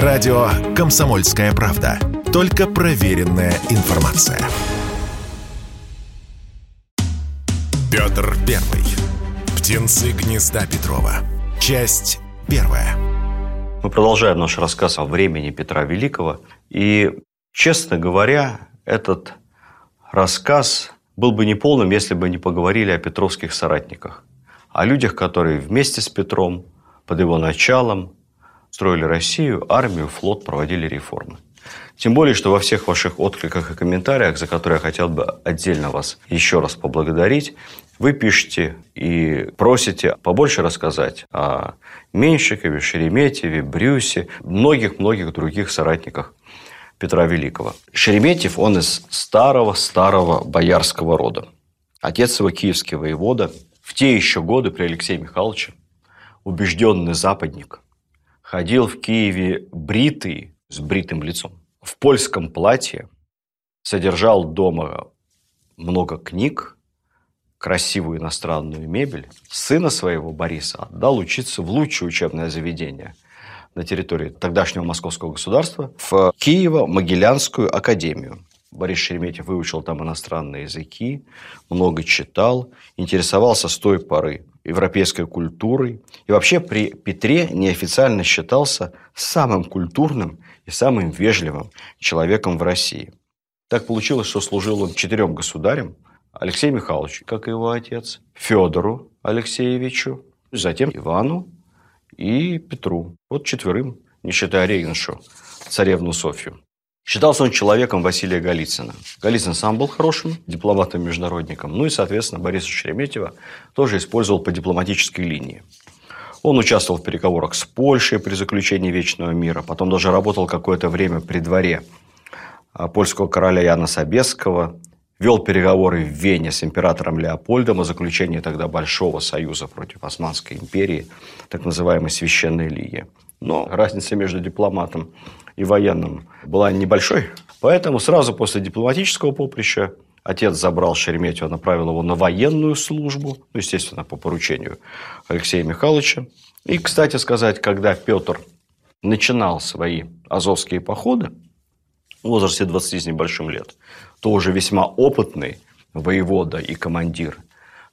Радио «Комсомольская правда». Только проверенная информация. Петр Первый. Птенцы гнезда Петрова. Часть первая. Мы продолжаем наш рассказ о времени Петра Великого. И, честно говоря, этот рассказ был бы неполным, если бы не поговорили о петровских соратниках. О людях, которые вместе с Петром, под его началом, строили Россию, армию, флот, проводили реформы. Тем более, что во всех ваших откликах и комментариях, за которые я хотел бы отдельно вас еще раз поблагодарить, вы пишете и просите побольше рассказать о Меньшикове, Шереметьеве, Брюсе, многих-многих других соратниках Петра Великого. Шереметьев, он из старого-старого боярского рода. Отец его киевский воевода. В те еще годы при Алексее Михайловиче убежденный западник ходил в Киеве бритый, с бритым лицом, в польском платье, содержал дома много книг, красивую иностранную мебель, сына своего Бориса отдал учиться в лучшее учебное заведение на территории тогдашнего московского государства в Киево-Могилянскую академию. Борис Шереметьев выучил там иностранные языки, много читал, интересовался с той поры европейской культурой. И вообще при Петре неофициально считался самым культурным и самым вежливым человеком в России. Так получилось, что служил он четырем государям. Алексею Михайловичу, как и его отец, Федору Алексеевичу, затем Ивану и Петру. Вот четверым, не считая Регеншу, царевну Софью. Считался он человеком Василия Голицына. Голицын сам был хорошим дипломатом-международником, ну и, соответственно, Бориса Шереметьева тоже использовал по дипломатической линии. Он участвовал в переговорах с Польшей при заключении Вечного мира, потом даже работал какое-то время при дворе а, польского короля Яна Собесского, вел переговоры в Вене с императором Леопольдом о заключении тогда Большого союза против Османской империи, так называемой Священной Лиги. Но разница между дипломатом и военным была небольшой. Поэтому сразу после дипломатического поприща отец забрал Шереметьева, направил его на военную службу, ну, естественно, по поручению Алексея Михайловича. И, кстати сказать, когда Петр начинал свои азовские походы в возрасте 20 с небольшим лет, то уже весьма опытный воевода и командир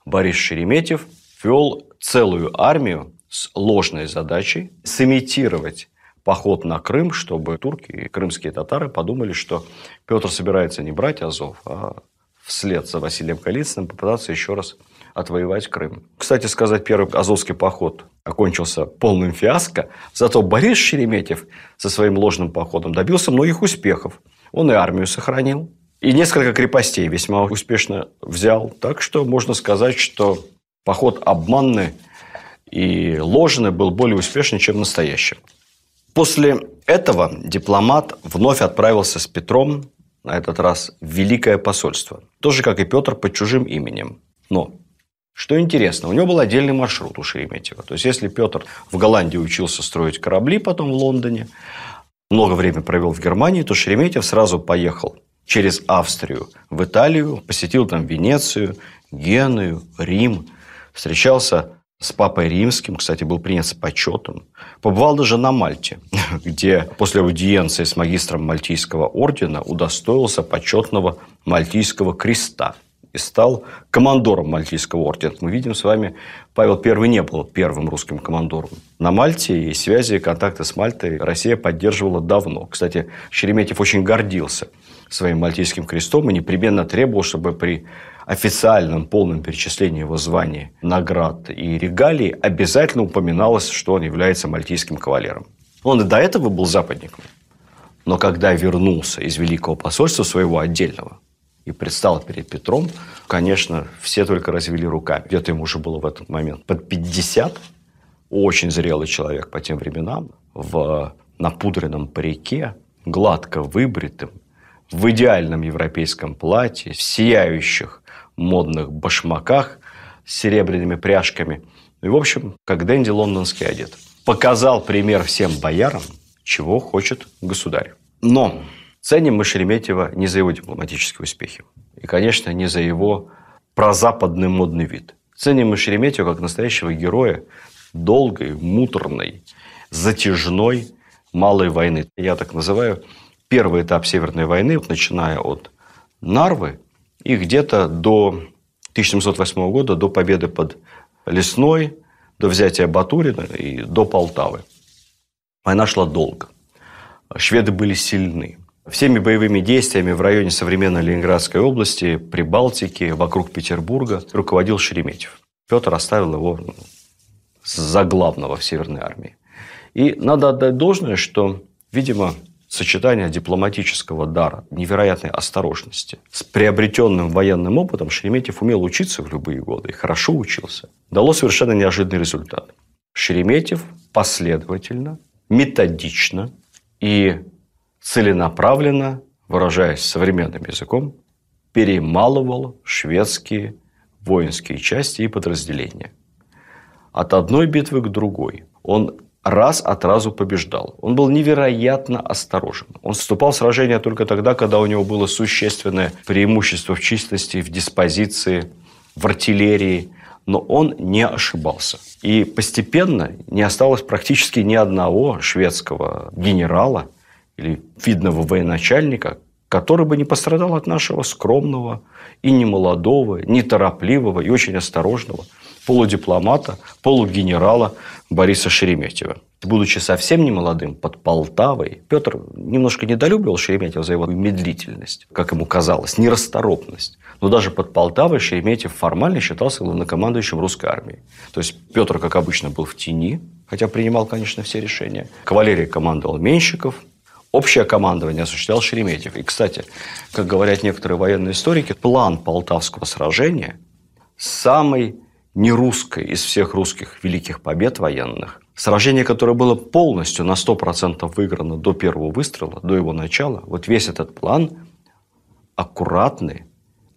Борис Шереметьев вел целую армию с ложной задачей сымитировать поход на Крым, чтобы турки и крымские татары подумали, что Петр собирается не брать Азов, а вслед за Василием Голицыным попытаться еще раз отвоевать Крым. Кстати сказать, первый Азовский поход окончился полным фиаско, зато Борис Шереметьев со своим ложным походом добился многих успехов. Он и армию сохранил, и несколько крепостей весьма успешно взял. Так что можно сказать, что поход обманный и ложный был более успешный, чем настоящий. После этого дипломат вновь отправился с Петром, на этот раз в Великое посольство. Тоже, как и Петр, под чужим именем. Но, что интересно, у него был отдельный маршрут у Шереметьева. То есть, если Петр в Голландии учился строить корабли, потом в Лондоне, много времени провел в Германии, то Шереметьев сразу поехал через Австрию в Италию, посетил там Венецию, Геную, Рим, встречался с папой римским, кстати, был принят с почетом. Побывал даже на Мальте, где после аудиенции с магистром Мальтийского ордена удостоился почетного Мальтийского креста и стал командором Мальтийского ордена. Мы видим с вами, Павел I не был первым русским командором. На Мальте и связи и контакты с Мальтой Россия поддерживала давно. Кстати, Шереметьев очень гордился своим Мальтийским крестом и непременно требовал, чтобы при официальном полном перечислении его званий, наград и регалий обязательно упоминалось, что он является мальтийским кавалером. Он и до этого был западником. Но когда вернулся из Великого посольства своего отдельного и предстал перед Петром, конечно, все только развели руками. Где-то ему уже было в этот момент под 50. Очень зрелый человек по тем временам. В напудренном парике, гладко выбритым, в идеальном европейском платье, в сияющих модных башмаках с серебряными пряжками. И, в общем, как Дэнди лондонский одет. Показал пример всем боярам, чего хочет государь. Но ценим мы Шереметьева не за его дипломатические успехи. И, конечно, не за его прозападный модный вид. Ценим мы Шереметьева как настоящего героя долгой, муторной, затяжной Малой войны. Я так называю первый этап Северной войны, начиная от Нарвы и где-то до 1708 года, до победы под Лесной, до взятия Батурина и до Полтавы. Война шла долго. Шведы были сильны. Всеми боевыми действиями в районе современной Ленинградской области, Прибалтики, вокруг Петербурга руководил Шереметьев. Петр оставил его за главного в Северной армии. И надо отдать должное, что, видимо, сочетание дипломатического дара, невероятной осторожности с приобретенным военным опытом Шереметьев умел учиться в любые годы и хорошо учился, дало совершенно неожиданный результат. Шереметьев последовательно, методично и целенаправленно, выражаясь современным языком, перемалывал шведские воинские части и подразделения. От одной битвы к другой он раз от разу побеждал. Он был невероятно осторожен. Он вступал в сражение только тогда, когда у него было существенное преимущество в численности, в диспозиции, в артиллерии. Но он не ошибался. И постепенно не осталось практически ни одного шведского генерала – или видного военачальника, который бы не пострадал от нашего скромного и немолодого, неторопливого и очень осторожного полудипломата, полугенерала Бориса Шереметьева. Будучи совсем не молодым, под Полтавой, Петр немножко недолюбливал Шереметьева за его медлительность, как ему казалось, нерасторопность. Но даже под Полтавой Шереметьев формально считался главнокомандующим русской армии. То есть Петр, как обычно, был в тени, хотя принимал, конечно, все решения. Кавалерией командовал Менщиков, Общее командование осуществлял Шереметьев. И, кстати, как говорят некоторые военные историки, план Полтавского сражения самый нерусской из всех русских великих побед военных. Сражение, которое было полностью на 100% выиграно до первого выстрела, до его начала. Вот весь этот план аккуратный,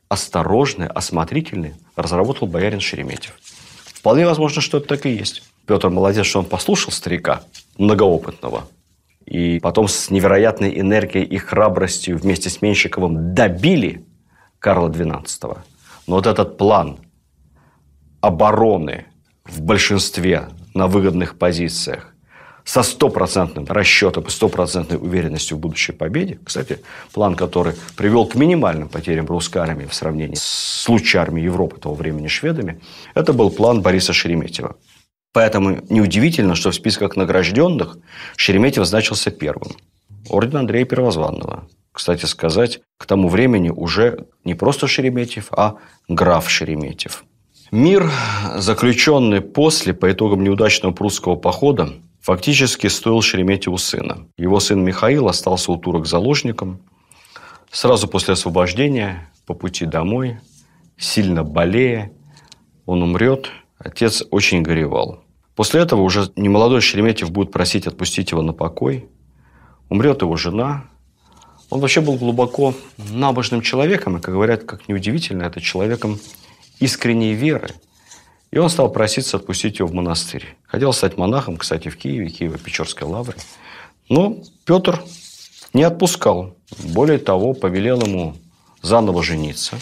осторожный, осмотрительный разработал боярин Шереметьев. Вполне возможно, что это так и есть. Петр молодец, что он послушал старика, многоопытного, и потом с невероятной энергией и храбростью вместе с Менщиковым добили Карла XII. Но вот этот план обороны в большинстве на выгодных позициях со стопроцентным расчетом и стопроцентной уверенностью в будущей победе. Кстати, план, который привел к минимальным потерям русской армии в сравнении с лучшей армией Европы того времени шведами, это был план Бориса Шереметьева. Поэтому неудивительно, что в списках награжденных Шереметьев значился первым. Орден Андрея Первозванного. Кстати сказать, к тому времени уже не просто Шереметьев, а граф Шереметьев. Мир, заключенный после, по итогам неудачного прусского похода, фактически стоил Шереметьеву сына. Его сын Михаил остался у турок заложником. Сразу после освобождения, по пути домой, сильно болея, он умрет. Отец очень горевал. После этого уже немолодой Шереметьев будет просить отпустить его на покой. Умрет его жена. Он вообще был глубоко набожным человеком. И, как говорят, как неудивительно, это человеком искренней веры. И он стал проситься отпустить его в монастырь. Хотел стать монахом, кстати, в Киеве, Киево-Печорской лавре. Но Петр не отпускал. Более того, повелел ему заново жениться.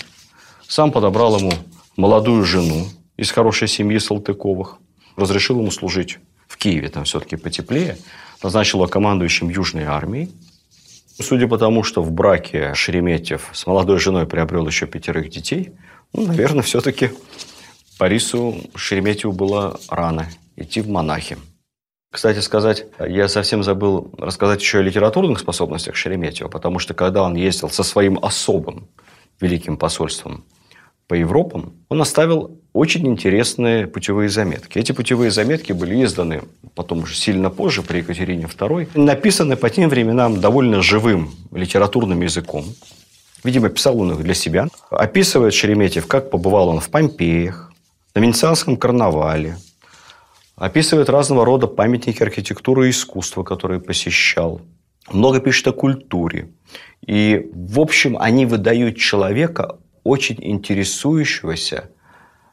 Сам подобрал ему молодую жену из хорошей семьи Салтыковых разрешил ему служить в Киеве, там все-таки потеплее, назначил его командующим Южной армией. Судя по тому, что в браке Шереметьев с молодой женой приобрел еще пятерых детей, ну, наверное, все-таки Борису Шереметьеву было рано идти в монахи. Кстати сказать, я совсем забыл рассказать еще о литературных способностях Шереметьева, потому что когда он ездил со своим особым великим посольством по Европам, он оставил очень интересные путевые заметки. Эти путевые заметки были изданы потом уже сильно позже, при Екатерине II, написаны по тем временам довольно живым литературным языком. Видимо, писал он их для себя. Описывает Шереметьев, как побывал он в Помпеях, на Венецианском карнавале, описывает разного рода памятники архитектуры и искусства, которые посещал. Много пишет о культуре. И, в общем, они выдают человека очень интересующегося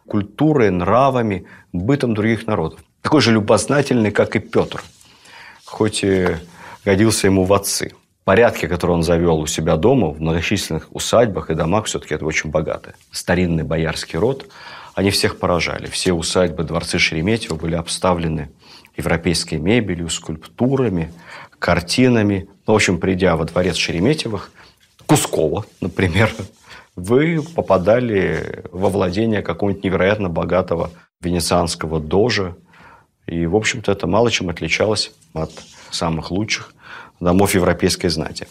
культурой, нравами, бытом других народов. Такой же любознательный, как и Петр, хоть и годился ему в отцы. Порядки, которые он завел у себя дома, в многочисленных усадьбах и домах, все-таки это очень богато. Старинный боярский род, они всех поражали. Все усадьбы, дворцы Шереметьева были обставлены европейской мебелью, скульптурами, картинами. Ну, в общем, придя во дворец Шереметьевых, Кускова, например, вы попадали во владение какого-нибудь невероятно богатого венецианского дожа. И, в общем-то, это мало чем отличалось от самых лучших домов европейской знати.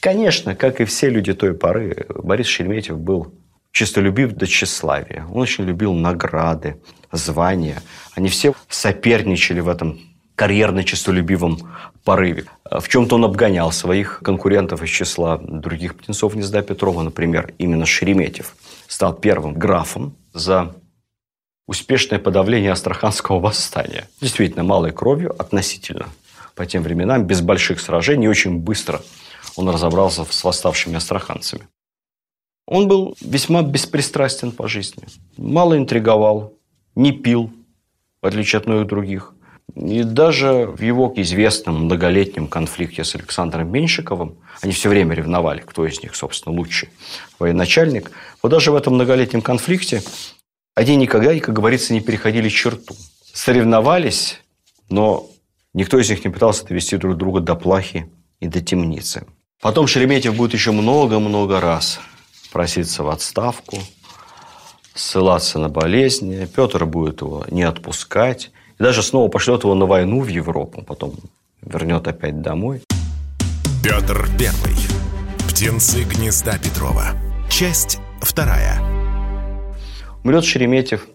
Конечно, как и все люди той поры, Борис Шереметьев был чистолюбив до тщеславия. Он очень любил награды, звания. Они все соперничали в этом карьерно-честолюбивом порыве. В чем-то он обгонял своих конкурентов из числа других птенцов гнезда Петрова. Например, именно Шереметьев стал первым графом за успешное подавление Астраханского восстания. Действительно, малой кровью относительно по тем временам, без больших сражений, очень быстро он разобрался с восставшими астраханцами. Он был весьма беспристрастен по жизни. Мало интриговал, не пил, в отличие от многих других. И даже в его известном многолетнем конфликте с Александром Меньшиковым, они все время ревновали, кто из них, собственно, лучший военачальник. Вот даже в этом многолетнем конфликте они никогда, как говорится, не переходили черту. Соревновались, но никто из них не пытался довести друг друга до плахи и до темницы. Потом Шереметьев будет еще много-много раз проситься в отставку, ссылаться на болезни. Петр будет его не отпускать. И даже снова пошлет его на войну в Европу. Потом вернет опять домой. Петр Первый. Птенцы гнезда Петрова. Часть вторая. Умрет Шереметьев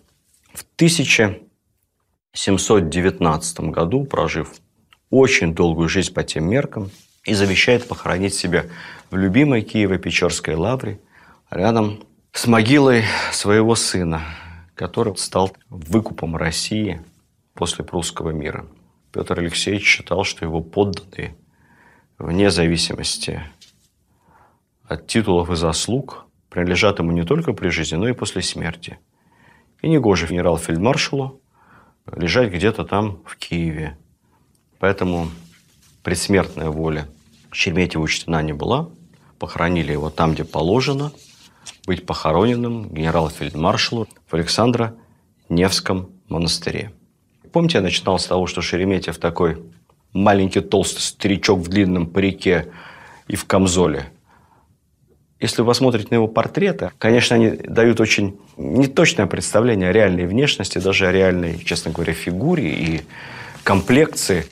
в 1719 году, прожив очень долгую жизнь по тем меркам, и завещает похоронить себя в любимой Киево-Печорской лавре рядом с могилой своего сына, который стал выкупом России после прусского мира. Петр Алексеевич считал, что его подданные, вне зависимости от титулов и заслуг, принадлежат ему не только при жизни, но и после смерти. И не гоже генерал-фельдмаршалу лежать где-то там, в Киеве. Поэтому предсмертная воля Шереметьева учтена не была. Похоронили его там, где положено – быть похороненным генерал-фельдмаршалу в Александро-Невском монастыре. Помните, я начинал с того, что Шереметьев такой маленький толстый старичок в длинном парике и в камзоле. Если вы посмотрите на его портреты, конечно, они дают очень неточное представление о реальной внешности, даже о реальной, честно говоря, фигуре и комплекции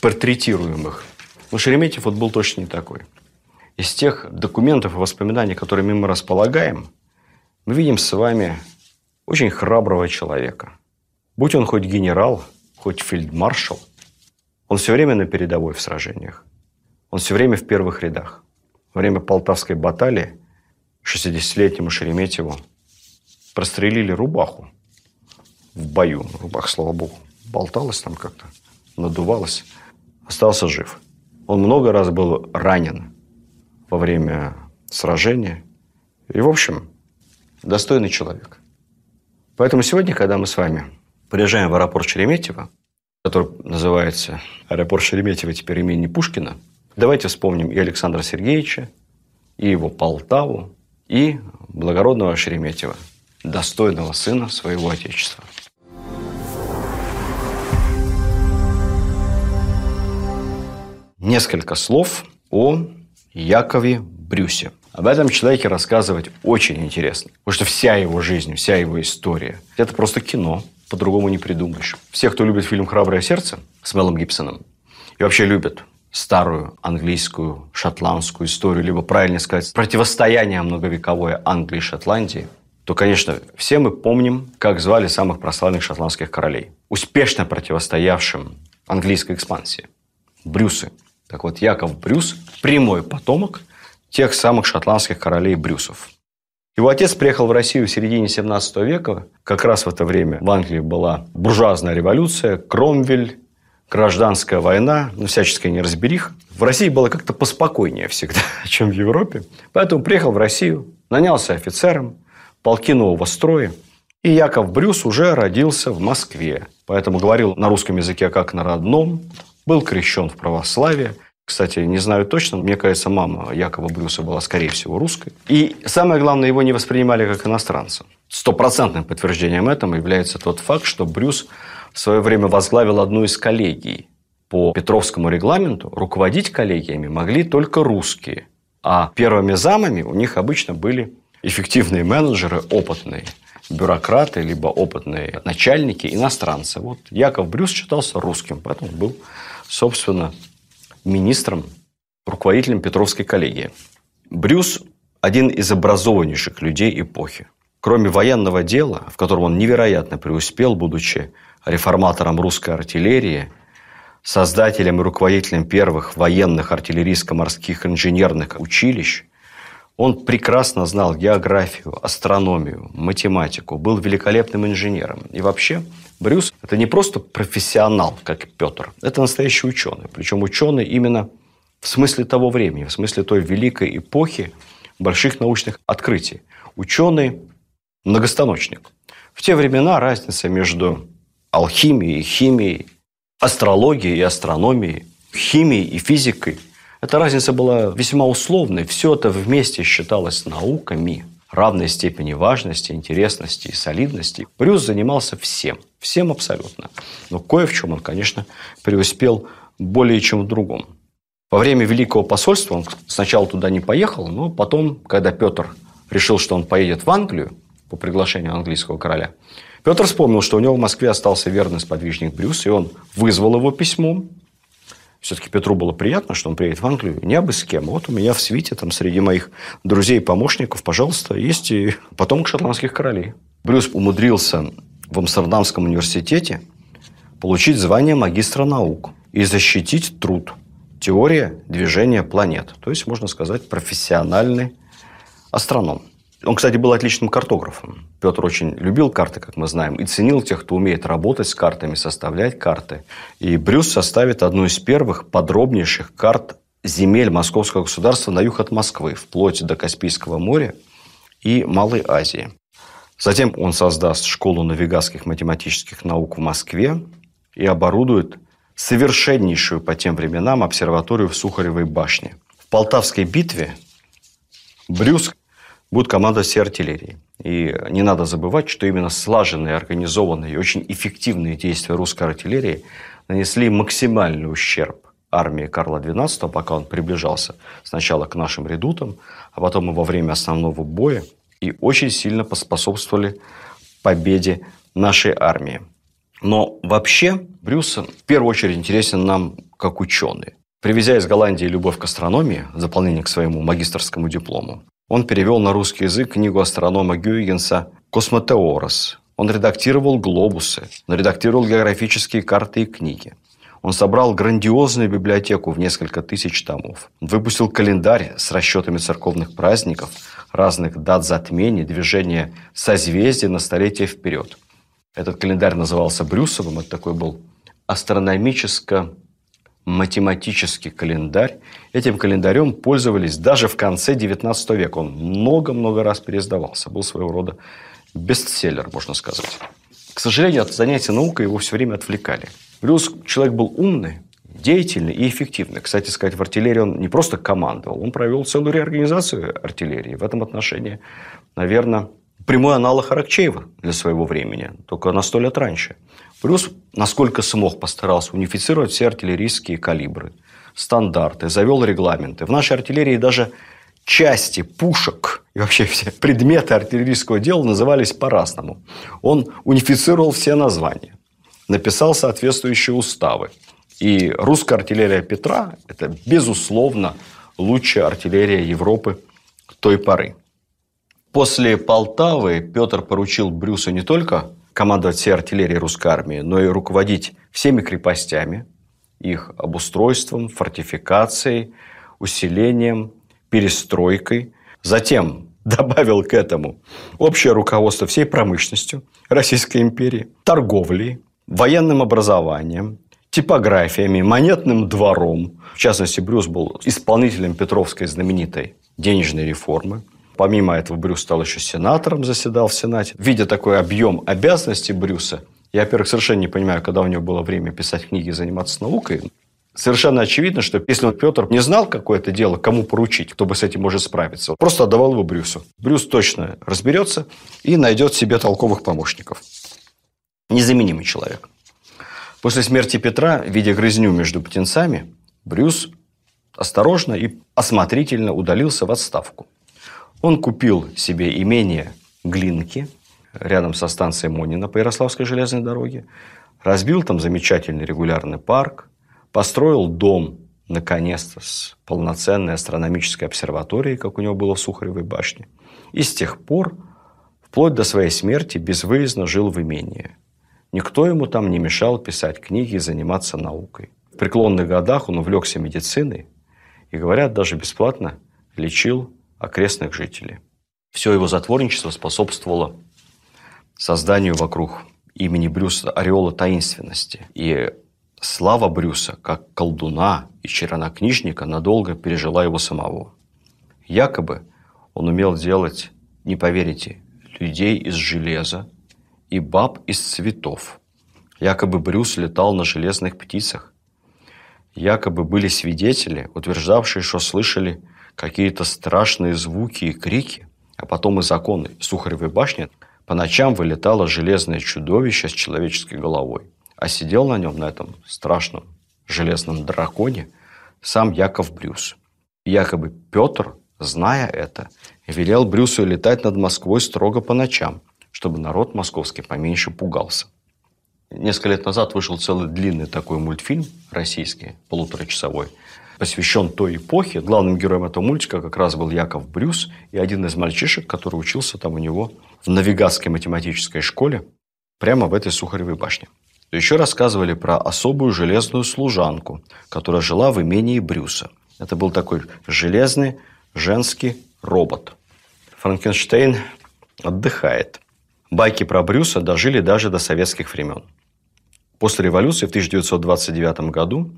портретируемых. Но Шереметьев вот был точно не такой из тех документов и воспоминаний, которыми мы располагаем, мы видим с вами очень храброго человека. Будь он хоть генерал, хоть фельдмаршал, он все время на передовой в сражениях. Он все время в первых рядах. Во время Полтавской баталии 60-летнему Шереметьеву прострелили рубаху в бою. Рубах, слава богу, болталась там как-то, надувалась. Остался жив. Он много раз был ранен во время сражения. И, в общем, достойный человек. Поэтому сегодня, когда мы с вами приезжаем в аэропорт Шереметьево, который называется аэропорт Шереметьево теперь имени Пушкина, давайте вспомним и Александра Сергеевича, и его Полтаву, и благородного Шереметьева, достойного сына своего отечества. Несколько слов о Якове Брюсе. Об этом человеке рассказывать очень интересно. Потому что вся его жизнь, вся его история – это просто кино. По-другому не придумаешь. Все, кто любит фильм «Храброе сердце» с Мелом Гибсоном, и вообще любят старую английскую, шотландскую историю, либо, правильно сказать, противостояние многовековое Англии и Шотландии, то, конечно, все мы помним, как звали самых прославленных шотландских королей, успешно противостоявшим английской экспансии. Брюсы. Так вот, Яков Брюс – прямой потомок тех самых шотландских королей Брюсов. Его отец приехал в Россию в середине 17 века. Как раз в это время в Англии была буржуазная революция, Кромвель, гражданская война, ну, всяческая неразберих. В России было как-то поспокойнее всегда, чем в Европе. Поэтому приехал в Россию, нанялся офицером, полки нового строя. И Яков Брюс уже родился в Москве. Поэтому говорил на русском языке как на родном, был крещен в православие. Кстати, не знаю точно, мне кажется, мама Якова Брюса была, скорее всего, русской. И самое главное, его не воспринимали как иностранца. Стопроцентным подтверждением этому является тот факт, что Брюс в свое время возглавил одну из коллегий. По Петровскому регламенту руководить коллегиями могли только русские. А первыми замами у них обычно были эффективные менеджеры, опытные бюрократы, либо опытные начальники, иностранцы. Вот Яков Брюс считался русским, поэтому был, собственно, министром, руководителем Петровской коллегии. Брюс – один из образованнейших людей эпохи. Кроме военного дела, в котором он невероятно преуспел, будучи реформатором русской артиллерии, создателем и руководителем первых военных артиллерийско-морских инженерных училищ, он прекрасно знал географию, астрономию, математику, был великолепным инженером. И вообще Брюс – это не просто профессионал, как Петр, это настоящий ученый. Причем ученый именно в смысле того времени, в смысле той великой эпохи больших научных открытий. Ученый – многостаночник. В те времена разница между алхимией и химией, астрологией и астрономией, химией и физикой – эта разница была весьма условной. Все это вместе считалось науками равной степени важности, интересности и солидности. Брюс занимался всем. Всем абсолютно. Но кое в чем он, конечно, преуспел более чем в другом. Во время Великого посольства он сначала туда не поехал, но потом, когда Петр решил, что он поедет в Англию по приглашению английского короля, Петр вспомнил, что у него в Москве остался верный сподвижник Брюс, и он вызвал его письмом все-таки Петру было приятно, что он приедет в Англию. Не абы с кем. Вот у меня в свите, там, среди моих друзей и помощников, пожалуйста, есть и потомок шотландских королей. Брюс умудрился в Амстердамском университете получить звание магистра наук и защитить труд «Теория движения планет». То есть, можно сказать, профессиональный астроном. Он, кстати, был отличным картографом. Петр очень любил карты, как мы знаем, и ценил тех, кто умеет работать с картами, составлять карты. И Брюс составит одну из первых подробнейших карт земель Московского государства на юг от Москвы, вплоть до Каспийского моря и Малой Азии. Затем он создаст школу навигатских математических наук в Москве и оборудует совершеннейшую по тем временам обсерваторию в Сухаревой башне. В Полтавской битве Брюс будет команда всей артиллерии. И не надо забывать, что именно слаженные, организованные и очень эффективные действия русской артиллерии нанесли максимальный ущерб армии Карла XII, пока он приближался сначала к нашим редутам, а потом и во время основного боя, и очень сильно поспособствовали победе нашей армии. Но вообще Брюс в первую очередь интересен нам как ученый. Привезя из Голландии любовь к астрономии, в дополнение к своему магистрскому диплому, он перевел на русский язык книгу астронома Гюйгенса «Космотеорос». Он редактировал глобусы, он редактировал географические карты и книги. Он собрал грандиозную библиотеку в несколько тысяч томов. Выпустил календарь с расчетами церковных праздников, разных дат затмений, движения созвездий на столетие вперед. Этот календарь назывался Брюсовым. Это такой был астрономическо математический календарь. Этим календарем пользовались даже в конце XIX века. Он много-много раз переиздавался. Был своего рода бестселлер, можно сказать. К сожалению, от занятия наукой его все время отвлекали. Плюс человек был умный, деятельный и эффективный. Кстати сказать, в артиллерии он не просто командовал, он провел целую реорганизацию артиллерии. В этом отношении, наверное, прямой аналог Аракчеева для своего времени, только на сто лет раньше. Плюс, насколько смог, постарался унифицировать все артиллерийские калибры, стандарты, завел регламенты. В нашей артиллерии даже части пушек и вообще все предметы артиллерийского дела назывались по-разному. Он унифицировал все названия, написал соответствующие уставы. И русская артиллерия Петра – это, безусловно, лучшая артиллерия Европы той поры. После Полтавы Петр поручил Брюсу не только командовать всей артиллерией русской армии, но и руководить всеми крепостями, их обустройством, фортификацией, усилением, перестройкой. Затем добавил к этому общее руководство всей промышленностью Российской империи, торговлей, военным образованием, типографиями, монетным двором. В частности, Брюс был исполнителем Петровской знаменитой денежной реформы. Помимо этого, Брюс стал еще сенатором, заседал в Сенате. Видя такой объем обязанностей Брюса, я, во-первых, совершенно не понимаю, когда у него было время писать книги и заниматься наукой. Совершенно очевидно, что если он, Петр, не знал какое-то дело, кому поручить, кто бы с этим может справиться, просто отдавал его Брюсу. Брюс точно разберется и найдет себе толковых помощников. Незаменимый человек. После смерти Петра, видя грызню между птенцами, Брюс осторожно и осмотрительно удалился в отставку. Он купил себе имение Глинки рядом со станцией Монина по Ярославской железной дороге, разбил там замечательный регулярный парк, построил дом, наконец-то, с полноценной астрономической обсерваторией, как у него было в Сухаревой башне. И с тех пор, вплоть до своей смерти, безвыездно жил в имении. Никто ему там не мешал писать книги и заниматься наукой. В преклонных годах он увлекся медициной и, говорят, даже бесплатно лечил окрестных жителей. Все его затворничество способствовало созданию вокруг имени Брюса ореола таинственности. И слава Брюса, как колдуна и чернокнижника, надолго пережила его самого. Якобы он умел делать, не поверите, людей из железа и баб из цветов. Якобы Брюс летал на железных птицах. Якобы были свидетели, утверждавшие, что слышали какие-то страшные звуки и крики, а потом из окон Сухаревой башни по ночам вылетало железное чудовище с человеческой головой, а сидел на нем, на этом страшном железном драконе, сам Яков Брюс. якобы Петр, зная это, велел Брюсу летать над Москвой строго по ночам, чтобы народ московский поменьше пугался. Несколько лет назад вышел целый длинный такой мультфильм российский, полуторачасовой, посвящен той эпохе. Главным героем этого мультика как раз был Яков Брюс и один из мальчишек, который учился там у него в Навигатской математической школе, прямо в этой Сухаревой башне. Еще рассказывали про особую железную служанку, которая жила в имении Брюса. Это был такой железный женский робот. Франкенштейн отдыхает. Байки про Брюса дожили даже до советских времен. После революции в 1929 году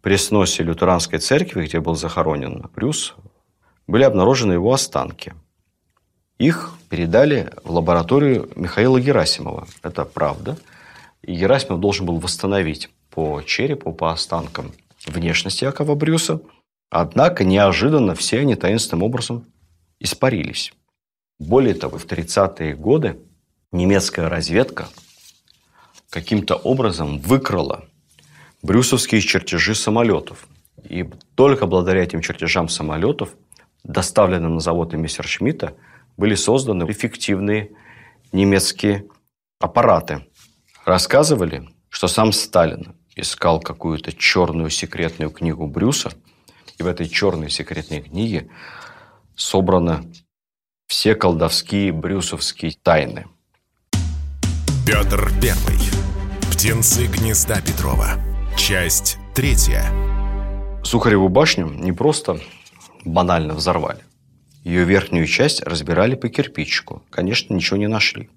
при сносе лютеранской церкви, где был захоронен Брюс, были обнаружены его останки. Их передали в лабораторию Михаила Герасимова. Это правда. И Герасимов должен был восстановить по черепу, по останкам внешности Якова Брюса. Однако неожиданно все они таинственным образом испарились. Более того, в 30-е годы немецкая разведка каким-то образом выкрала брюсовские чертежи самолетов. И только благодаря этим чертежам самолетов, доставленным на завод Мессершмитта, были созданы эффективные немецкие аппараты. Рассказывали, что сам Сталин искал какую-то черную секретную книгу Брюса, и в этой черной секретной книге собраны все колдовские брюсовские тайны. Петр Первый. Птенцы гнезда Петрова. Часть третья. Сухареву башню не просто банально взорвали. Ее верхнюю часть разбирали по кирпичику. Конечно, ничего не нашли.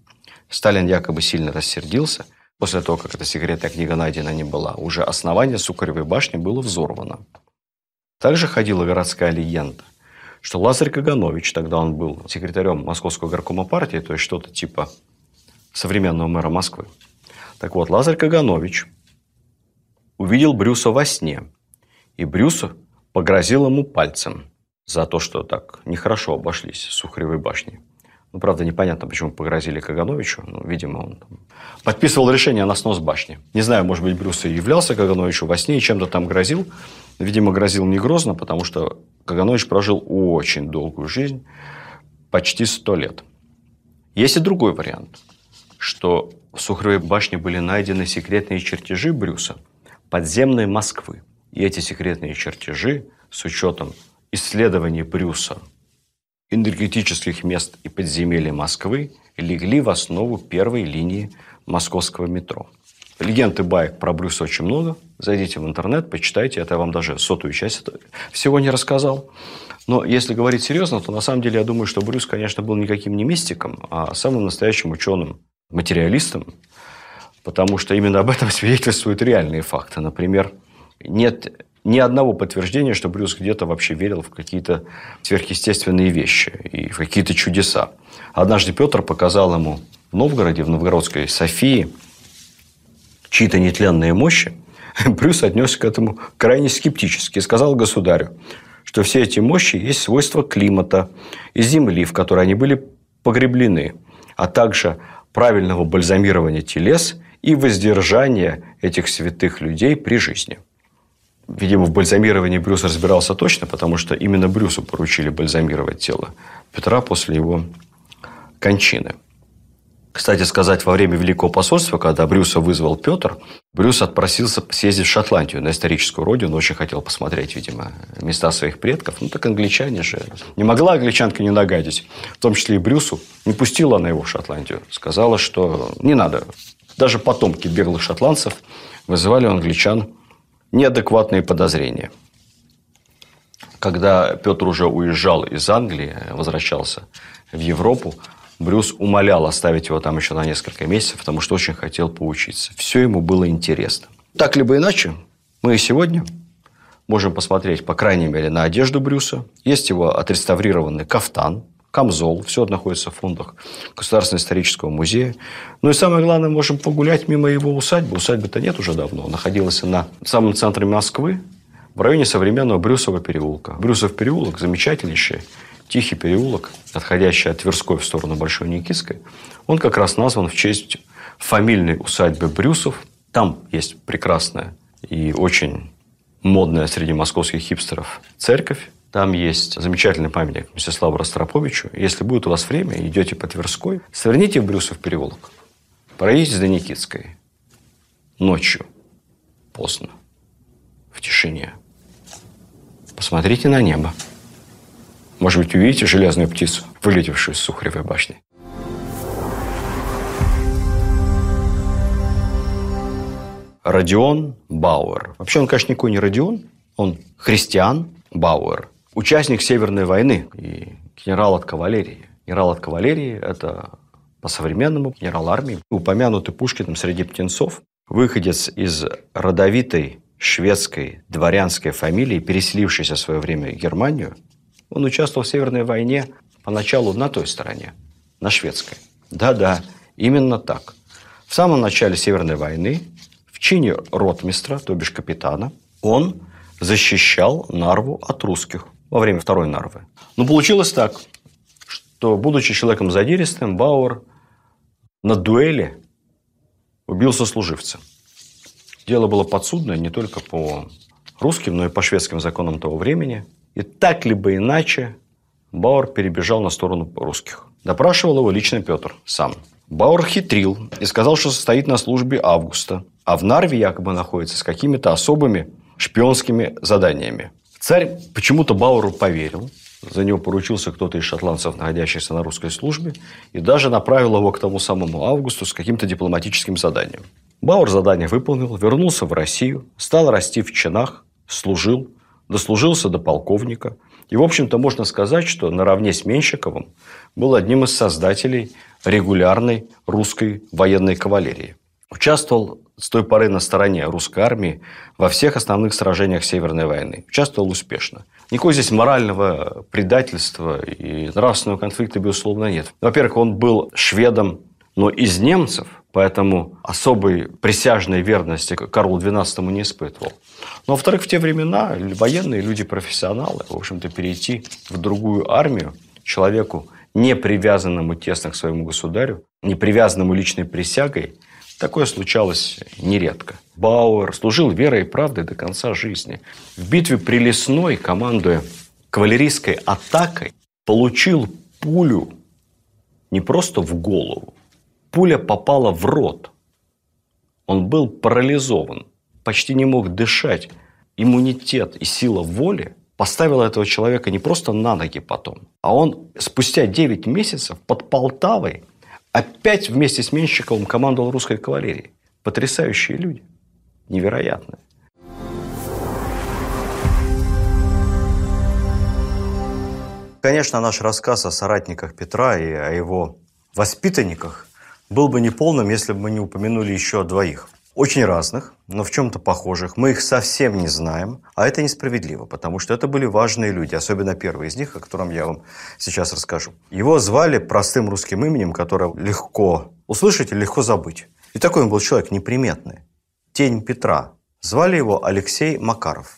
Сталин якобы сильно рассердился. После того, как эта секретная книга найдена не была, уже основание Сухаревой башни было взорвано. Также ходила городская легенда, что Лазарь Каганович, тогда он был секретарем Московского горкома партии, то есть что-то типа современного мэра Москвы. Так вот, Лазарь Каганович увидел Брюса во сне. И Брюса погрозил ему пальцем за то, что так нехорошо обошлись с Сухаревой башней. Ну, правда, непонятно, почему погрозили Кагановичу. Ну, видимо, он там подписывал решение на снос башни. Не знаю, может быть, Брюс и являлся Кагановичу во сне и чем-то там грозил. Видимо, грозил не грозно, потому что Каганович прожил очень долгую жизнь, почти сто лет. Есть и другой вариант, что в Сухаревой башне были найдены секретные чертежи Брюса – подземной Москвы. И эти секретные чертежи с учетом исследований Брюса энергетических мест и подземелий Москвы легли в основу первой линии московского метро. Легенд и баек про Брюса очень много. Зайдите в интернет, почитайте. Это я вам даже сотую часть всего не рассказал. Но если говорить серьезно, то на самом деле я думаю, что Брюс, конечно, был никаким не мистиком, а самым настоящим ученым, материалистом, потому что именно об этом свидетельствуют реальные факты. Например, нет ни одного подтверждения, что Брюс где-то вообще верил в какие-то сверхъестественные вещи и в какие-то чудеса. Однажды Петр показал ему в Новгороде, в новгородской Софии, чьи-то нетленные мощи. Брюс отнесся к этому крайне скептически и сказал государю, что все эти мощи есть свойства климата и земли, в которой они были погреблены, а также правильного бальзамирования телес и воздержание этих святых людей при жизни. Видимо, в бальзамировании Брюс разбирался точно, потому что именно Брюсу поручили бальзамировать тело Петра после его кончины. Кстати сказать, во время Великого посольства, когда Брюса вызвал Петр, Брюс отпросился съездить в Шотландию на историческую родину. Очень хотел посмотреть, видимо, места своих предков. Ну, так англичане же. Не могла англичанка не нагадить. В том числе и Брюсу. Не пустила она его в Шотландию. Сказала, что не надо. Даже потомки беглых шотландцев вызывали у англичан неадекватные подозрения. Когда Петр уже уезжал из Англии, возвращался в Европу, Брюс умолял оставить его там еще на несколько месяцев, потому что очень хотел поучиться. Все ему было интересно. Так либо иначе, мы и сегодня можем посмотреть, по крайней мере, на одежду Брюса. Есть его отреставрированный кафтан, камзол. Все находится в фондах Государственного исторического музея. Ну и самое главное, можем погулять мимо его усадьбы. Усадьбы-то нет уже давно. Находилась на самом центре Москвы, в районе современного Брюсова переулка. Брюсов переулок замечательнейший Тихий переулок, отходящий от Тверской в сторону Большой Никитской, он как раз назван в честь фамильной усадьбы Брюсов. Там есть прекрасная и очень модная среди московских хипстеров церковь. Там есть замечательный памятник Мстиславу Ростроповичу. Если будет у вас время, идете по Тверской, сверните в Брюсов переулок, пройдите до Никитской ночью, поздно, в тишине. Посмотрите на небо. Может быть, увидите железную птицу, вылетевшую из Сухаревой башни. Родион Бауэр. Вообще он, конечно, никакой не Родион, он христиан Бауэр. Участник Северной войны и генерал от кавалерии. Генерал от кавалерии – это по-современному генерал армии, упомянутый Пушкиным среди птенцов, выходец из родовитой шведской дворянской фамилии, переселившейся в свое время в Германию, он участвовал в Северной войне поначалу на той стороне, на шведской. Да-да, именно так. В самом начале Северной войны в чине ротмистра, то бишь капитана, он защищал Нарву от русских во время Второй Нарвы. Но получилось так, что, будучи человеком задиристым, Бауэр на дуэли убил сослуживца. Дело было подсудное не только по русским, но и по шведским законам того времени – и так либо иначе Бауэр перебежал на сторону русских. Допрашивал его лично Петр сам. Бауэр хитрил и сказал, что состоит на службе Августа, а в Нарве якобы находится с какими-то особыми шпионскими заданиями. Царь почему-то Бауэру поверил, за него поручился кто-то из шотландцев, находящихся на русской службе, и даже направил его к тому самому Августу с каким-то дипломатическим заданием. Бауэр задание выполнил, вернулся в Россию, стал расти в чинах, служил, дослужился до полковника. И, в общем-то, можно сказать, что наравне с Менщиковым был одним из создателей регулярной русской военной кавалерии. Участвовал с той поры на стороне русской армии во всех основных сражениях Северной войны. Участвовал успешно. Никакого здесь морального предательства и нравственного конфликта, безусловно, нет. Во-первых, он был шведом, но из немцев, поэтому особой присяжной верности Карлу XII не испытывал. Но, во-вторых, в те времена военные люди профессионалы. В общем-то, перейти в другую армию человеку, не привязанному тесно к своему государю, не привязанному личной присягой, такое случалось нередко. Бауэр служил верой и правдой до конца жизни. В битве при Лесной, командуя кавалерийской атакой, получил пулю не просто в голову. Пуля попала в рот. Он был парализован почти не мог дышать, иммунитет и сила воли поставила этого человека не просто на ноги потом, а он спустя 9 месяцев под Полтавой опять вместе с Менщиковым командовал русской кавалерией. Потрясающие люди. Невероятные. Конечно, наш рассказ о соратниках Петра и о его воспитанниках был бы неполным, если бы мы не упомянули еще двоих – очень разных, но в чем-то похожих. Мы их совсем не знаем, а это несправедливо, потому что это были важные люди, особенно первый из них, о котором я вам сейчас расскажу. Его звали простым русским именем, которое легко услышать и легко забыть. И такой он был человек неприметный. Тень Петра. Звали его Алексей Макаров.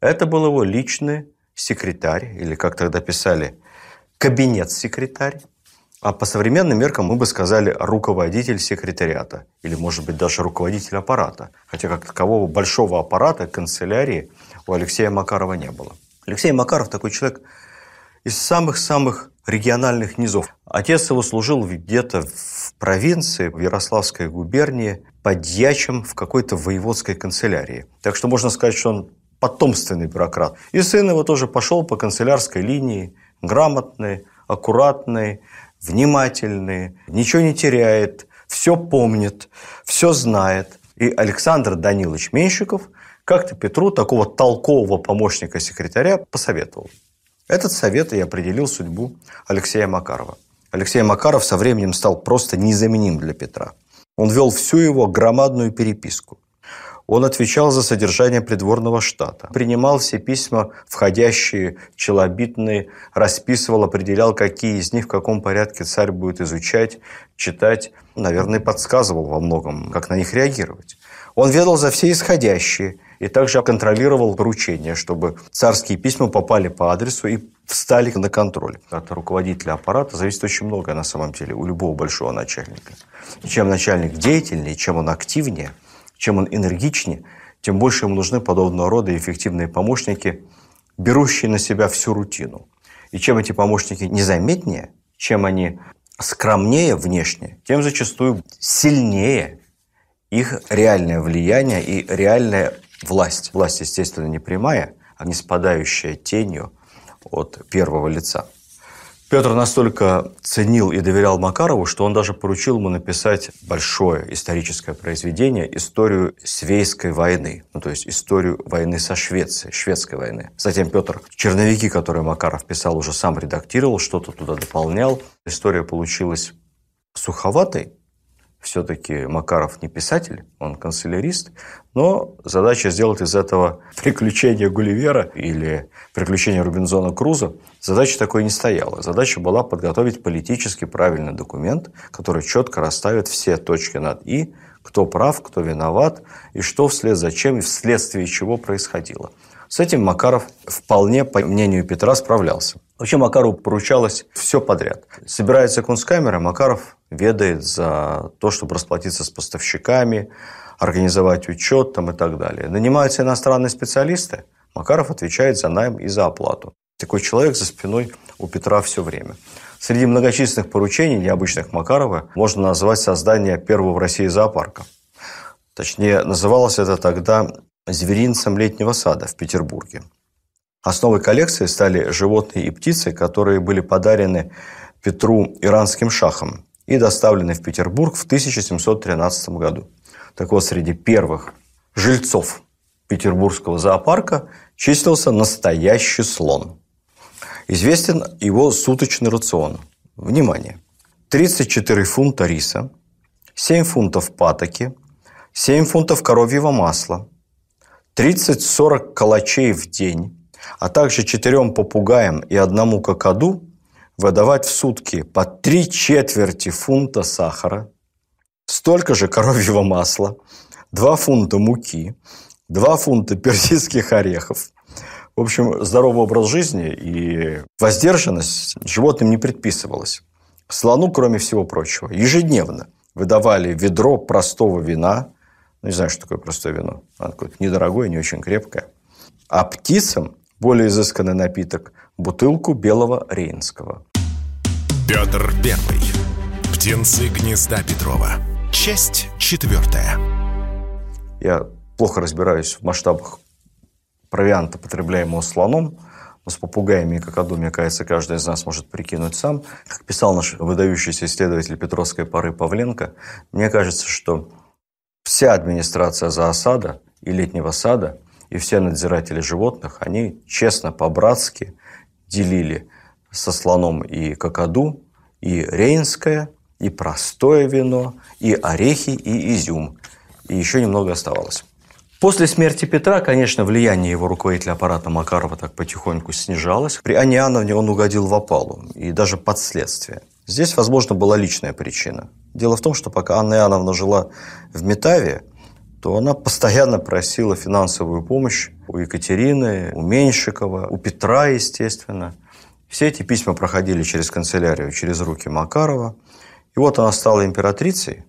Это был его личный секретарь, или как тогда писали, кабинет-секретарь, А по современным меркам мы бы сказали руководитель секретариата или, может быть, даже руководитель аппарата. Хотя как такового большого аппарата, канцелярии у Алексея Макарова не было. Алексей Макаров такой человек из самых-самых региональных низов. Отец его служил где-то в провинции, в Ярославской губернии, подьячим в какой-то воеводской канцелярии. Так что можно сказать, что он потомственный бюрократ. И сын его тоже пошел по канцелярской линии, грамотный, аккуратный, внимательный, ничего не теряет, все помнит, все знает. И Александр Данилович Менщиков как-то Петру такого толкового помощника секретаря посоветовал. Этот совет и определил судьбу Алексея Макарова. Алексей Макаров со временем стал просто незаменим для Петра. Он вел всю его громадную переписку. Он отвечал за содержание придворного штата, принимал все письма, входящие, челобитные, расписывал, определял, какие из них в каком порядке царь будет изучать, читать. Наверное, подсказывал во многом, как на них реагировать. Он ведал за все исходящие и также контролировал поручения, чтобы царские письма попали по адресу и встали на контроль. От руководителя аппарата зависит очень многое на самом деле у любого большого начальника. Чем начальник деятельнее, чем он активнее – чем он энергичнее, тем больше ему нужны подобного рода эффективные помощники, берущие на себя всю рутину. И чем эти помощники незаметнее, чем они скромнее внешне, тем зачастую сильнее их реальное влияние и реальная власть. Власть, естественно, не прямая, а не спадающая тенью от первого лица. Петр настолько ценил и доверял Макарову, что он даже поручил ему написать большое историческое произведение «Историю Свейской войны», ну, то есть историю войны со Швецией, шведской войны. Затем Петр черновики, которые Макаров писал, уже сам редактировал, что-то туда дополнял. История получилась суховатой, все-таки Макаров не писатель, он канцелярист, но задача сделать из этого приключение Гулливера или приключение Рубинзона Круза, задача такой не стояла. Задача была подготовить политически правильный документ, который четко расставит все точки над «и», кто прав, кто виноват, и что вслед за чем и вследствие чего происходило. С этим Макаров вполне, по мнению Петра, справлялся. Вообще Макарову поручалось все подряд. Собирается кунсткамера, Макаров ведает за то, чтобы расплатиться с поставщиками, организовать учет там, и так далее. Нанимаются иностранные специалисты, Макаров отвечает за найм и за оплату. Такой человек за спиной у Петра все время. Среди многочисленных поручений необычных Макарова можно назвать создание первого в России зоопарка. Точнее, называлось это тогда зверинцем летнего сада в Петербурге. Основой коллекции стали животные и птицы, которые были подарены Петру иранским шахом и доставлены в Петербург в 1713 году. Так вот, среди первых жильцов Петербургского зоопарка числился настоящий слон. Известен его суточный рацион. Внимание! 34 фунта риса, 7 фунтов патоки, 7 фунтов коровьего масла, 30-40 калачей в день, а также четырем попугаям и одному кокоду выдавать в сутки по три четверти фунта сахара, столько же коровьего масла, 2 фунта муки, 2 фунта персидских орехов. В общем, здоровый образ жизни и воздержанность животным не предписывалась. Слону, кроме всего прочего, ежедневно выдавали ведро простого вина. Ну, не знаю, что такое простое вино. Оно какое-то недорогое, не очень крепкое. А птицам более изысканный напиток – бутылку белого рейнского. Петр Первый. Птенцы гнезда Петрова. Часть четвертая. Я плохо разбираюсь в масштабах провианта, потребляемого слоном, но с попугаями и кокоду, мне кажется, каждый из нас может прикинуть сам. Как писал наш выдающийся исследователь Петровской поры Павленко, мне кажется, что вся администрация зоосада и летнего сада – и все надзиратели животных, они честно, по-братски делили со слоном и какаду, и рейнское, и простое вино, и орехи, и изюм. И еще немного оставалось. После смерти Петра, конечно, влияние его руководителя аппарата Макарова так потихоньку снижалось. При Анне Иоанновне он угодил в опалу и даже под следствие. Здесь, возможно, была личная причина. Дело в том, что пока Анна Иоанновна жила в Метаве, то она постоянно просила финансовую помощь у Екатерины, у Меньшикова, у Петра, естественно. Все эти письма проходили через канцелярию, через руки Макарова. И вот она стала императрицей.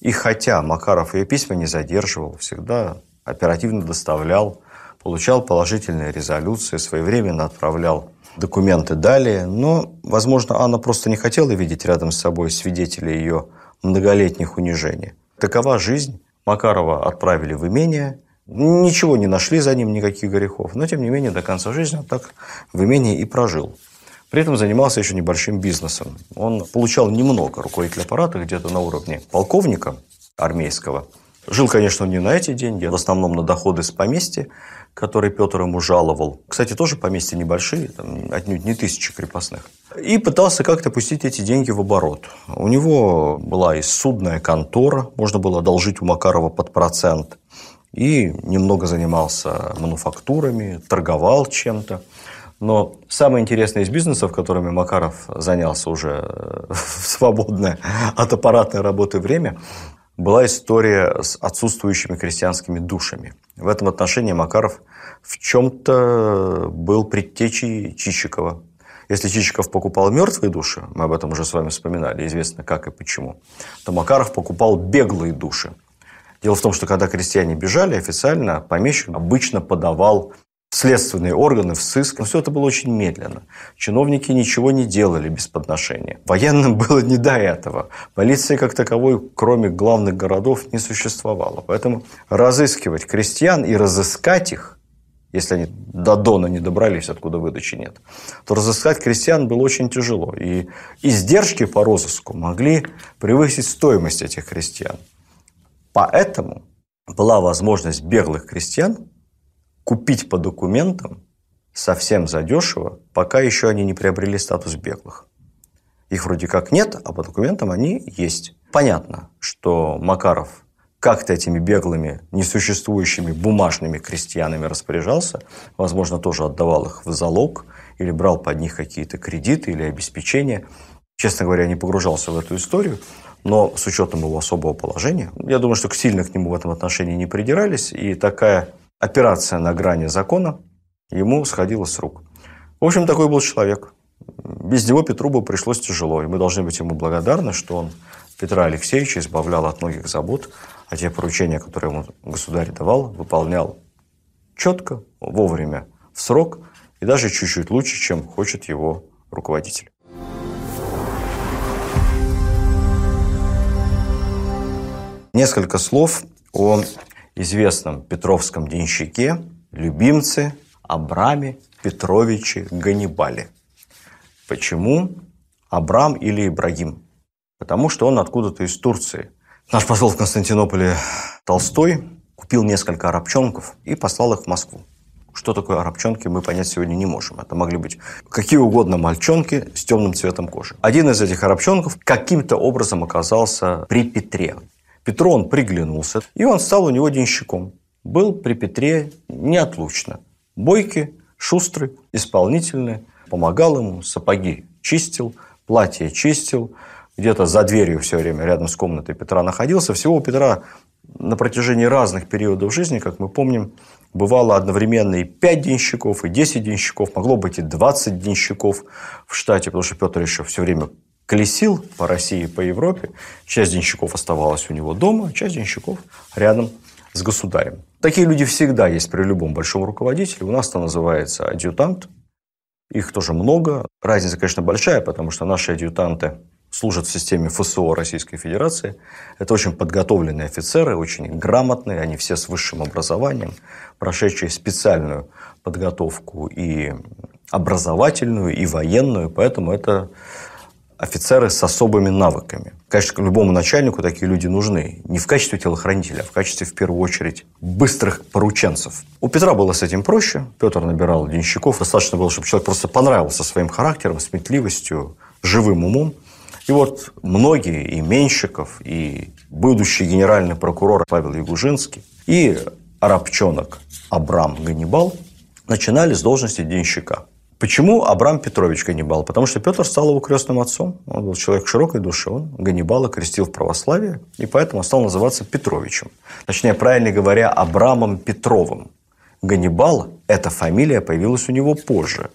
И хотя Макаров ее письма не задерживал, всегда оперативно доставлял, получал положительные резолюции, своевременно отправлял документы далее. Но, возможно, Анна просто не хотела видеть рядом с собой свидетелей ее многолетних унижений. Такова жизнь. Макарова отправили в имение, Ничего не нашли за ним, никаких грехов. Но, тем не менее, до конца жизни он так в имении и прожил. При этом занимался еще небольшим бизнесом. Он получал немного руководителя аппарата, где-то на уровне полковника армейского. Жил, конечно, не на эти деньги, а в основном на доходы с поместья, которые Петр ему жаловал. Кстати, тоже поместья небольшие, там, отнюдь не тысячи крепостных. И пытался как-то пустить эти деньги в оборот. У него была и судная контора, можно было одолжить у Макарова под процент и немного занимался мануфактурами, торговал чем-то. Но самое интересное из бизнесов, которыми Макаров занялся уже в свободное от аппаратной работы время, была история с отсутствующими крестьянскими душами. В этом отношении Макаров в чем-то был предтечей Чичикова. Если Чичиков покупал мертвые души, мы об этом уже с вами вспоминали, известно как и почему, то Макаров покупал беглые души – Дело в том, что когда крестьяне бежали, официально помещик обычно подавал следственные органы в сыск. Но все это было очень медленно. Чиновники ничего не делали без подношения. Военным было не до этого. Полиции как таковой, кроме главных городов, не существовало. Поэтому разыскивать крестьян и разыскать их, если они до Дона не добрались, откуда выдачи нет, то разыскать крестьян было очень тяжело. И издержки по розыску могли превысить стоимость этих крестьян. Поэтому была возможность беглых крестьян купить по документам совсем задешево, пока еще они не приобрели статус беглых. Их вроде как нет, а по документам они есть. Понятно, что Макаров как-то этими беглыми, несуществующими бумажными крестьянами распоряжался, возможно, тоже отдавал их в залог или брал под них какие-то кредиты или обеспечения. Честно говоря, не погружался в эту историю, но с учетом его особого положения, я думаю, что сильно к нему в этом отношении не придирались, и такая операция на грани закона ему сходила с рук. В общем, такой был человек. Без него Петру бы пришлось тяжело, и мы должны быть ему благодарны, что он Петра Алексеевича избавлял от многих забот, а те поручения, которые ему государь давал, выполнял четко, вовремя, в срок и даже чуть-чуть лучше, чем хочет его руководитель. Несколько слов о известном петровском денщике, любимце Абраме Петровиче Ганнибале. Почему Абрам или Ибрагим? Потому что он откуда-то из Турции. Наш посол в Константинополе Толстой купил несколько арабчонков и послал их в Москву. Что такое арабчонки, мы понять сегодня не можем. Это могли быть какие угодно мальчонки с темным цветом кожи. Один из этих арабчонков каким-то образом оказался при Петре. Петру он приглянулся, и он стал у него денщиком. Был при Петре неотлучно. Бойкий, шустрый, исполнительный. Помогал ему, сапоги чистил, платье чистил. Где-то за дверью все время рядом с комнатой Петра находился. Всего у Петра на протяжении разных периодов жизни, как мы помним, бывало одновременно и 5 денщиков, и 10 денщиков, могло быть и 20 денщиков в штате, потому что Петр еще все время колесил по России, по Европе. Часть денщиков оставалась у него дома, часть денщиков рядом с государем. Такие люди всегда есть при любом большом руководителе. У нас это называется адъютант. Их тоже много. Разница, конечно, большая, потому что наши адъютанты служат в системе ФСО Российской Федерации. Это очень подготовленные офицеры, очень грамотные, они все с высшим образованием, прошедшие специальную подготовку и образовательную, и военную, поэтому это офицеры с особыми навыками. Конечно, любому начальнику такие люди нужны. Не в качестве телохранителя, а в качестве, в первую очередь, быстрых порученцев. У Петра было с этим проще. Петр набирал денщиков. Достаточно было, чтобы человек просто понравился своим характером, сметливостью, живым умом. И вот многие, и Менщиков, и будущий генеральный прокурор Павел Ягужинский, и арабчонок Абрам Ганнибал начинали с должности денщика. Почему Абрам Петрович Ганнибал? Потому что Петр стал его крестным отцом. Он был человек широкой души. Он Ганнибала крестил в православие, и поэтому стал называться Петровичем. Точнее, правильно говоря, Абрамом Петровым. Ганнибал, эта фамилия появилась у него позже.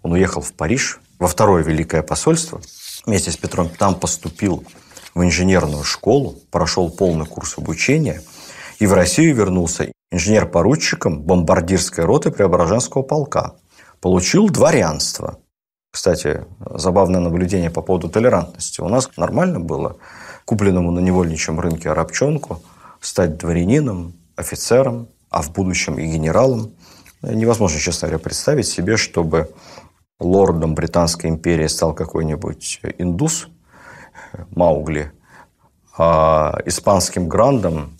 Он уехал в Париж, во второе Великое посольство, вместе с Петром. Там поступил в инженерную школу, прошел полный курс обучения и в Россию вернулся инженер-поручиком бомбардирской роты Преображенского полка. Получил дворянство. Кстати, забавное наблюдение по поводу толерантности. У нас нормально было купленному на невольничьем рынке арабчонку стать дворянином, офицером, а в будущем и генералом. Невозможно, честно говоря, представить себе, чтобы лордом Британской империи стал какой-нибудь индус, Маугли, а испанским грандом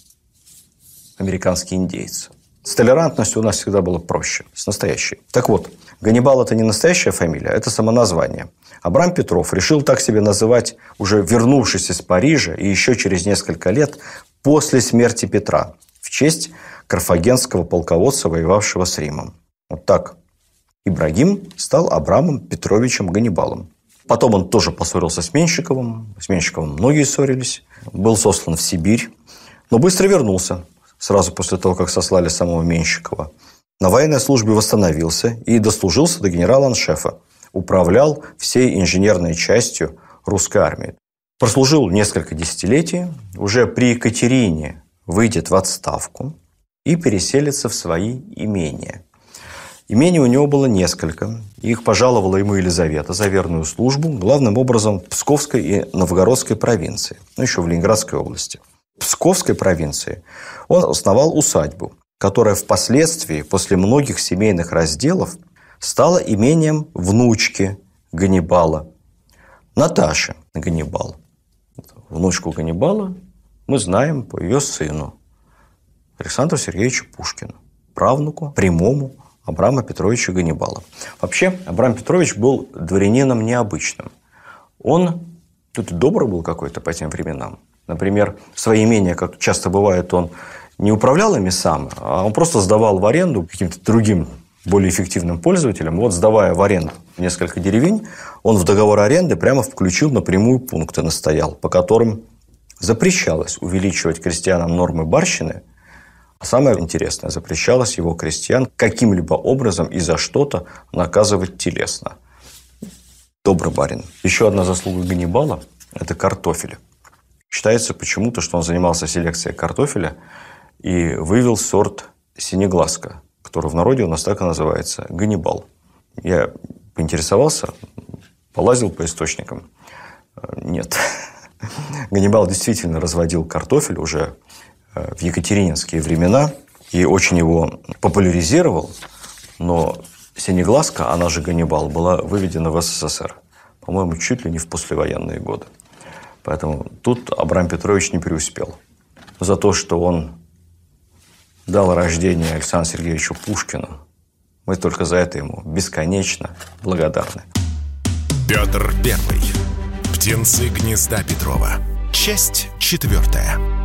американский индейец. С толерантностью у нас всегда было проще, с настоящей. Так вот, Ганнибал – это не настоящая фамилия, это самоназвание. Абрам Петров решил так себя называть, уже вернувшись из Парижа и еще через несколько лет после смерти Петра, в честь карфагенского полководца, воевавшего с Римом. Вот так. Ибрагим стал Абрамом Петровичем Ганнибалом. Потом он тоже поссорился с Менщиковым. С Менщиковым многие ссорились. Был сослан в Сибирь, но быстро вернулся сразу после того, как сослали самого Менщикова. На военной службе восстановился и дослужился до генерала-аншефа. Управлял всей инженерной частью русской армии. Прослужил несколько десятилетий. Уже при Екатерине выйдет в отставку и переселится в свои имения. Имений у него было несколько. Их пожаловала ему Елизавета за верную службу, главным образом Псковской и Новгородской провинции, ну еще в Ленинградской области. Псковской провинции он основал усадьбу, которая впоследствии, после многих семейных разделов, стала имением внучки Ганнибала, Наташи Ганнибал. Внучку Ганнибала мы знаем по ее сыну Александру Сергеевичу Пушкину, правнуку, прямому Абрама Петровича Ганнибала. Вообще, Абрам Петрович был дворянином необычным. Он тут добрый был какой-то по тем временам. Например, свои имения, как часто бывает, он не управлял ими сам, а он просто сдавал в аренду каким-то другим более эффективным пользователям. Вот сдавая в аренду несколько деревень, он в договор аренды прямо включил напрямую пункты, настоял, по которым запрещалось увеличивать крестьянам нормы барщины, а самое интересное, запрещалось его крестьян каким-либо образом и за что-то наказывать телесно. Добрый барин. Еще одна заслуга Ганнибала – это картофель. Считается почему-то, что он занимался селекцией картофеля и вывел сорт синеглазка, который в народе у нас так и называется – Ганнибал. Я поинтересовался, полазил по источникам. Нет. Ганнибал действительно разводил картофель уже э, в екатерининские времена и очень его популяризировал, но синеглазка, она же Ганнибал, была выведена в СССР, по-моему, чуть ли не в послевоенные годы. Поэтому тут Абрам Петрович не преуспел. За то, что он дал рождение Александру Сергеевичу Пушкину, мы только за это ему бесконечно благодарны. Петр Первый. Птенцы гнезда Петрова. Часть четвертая.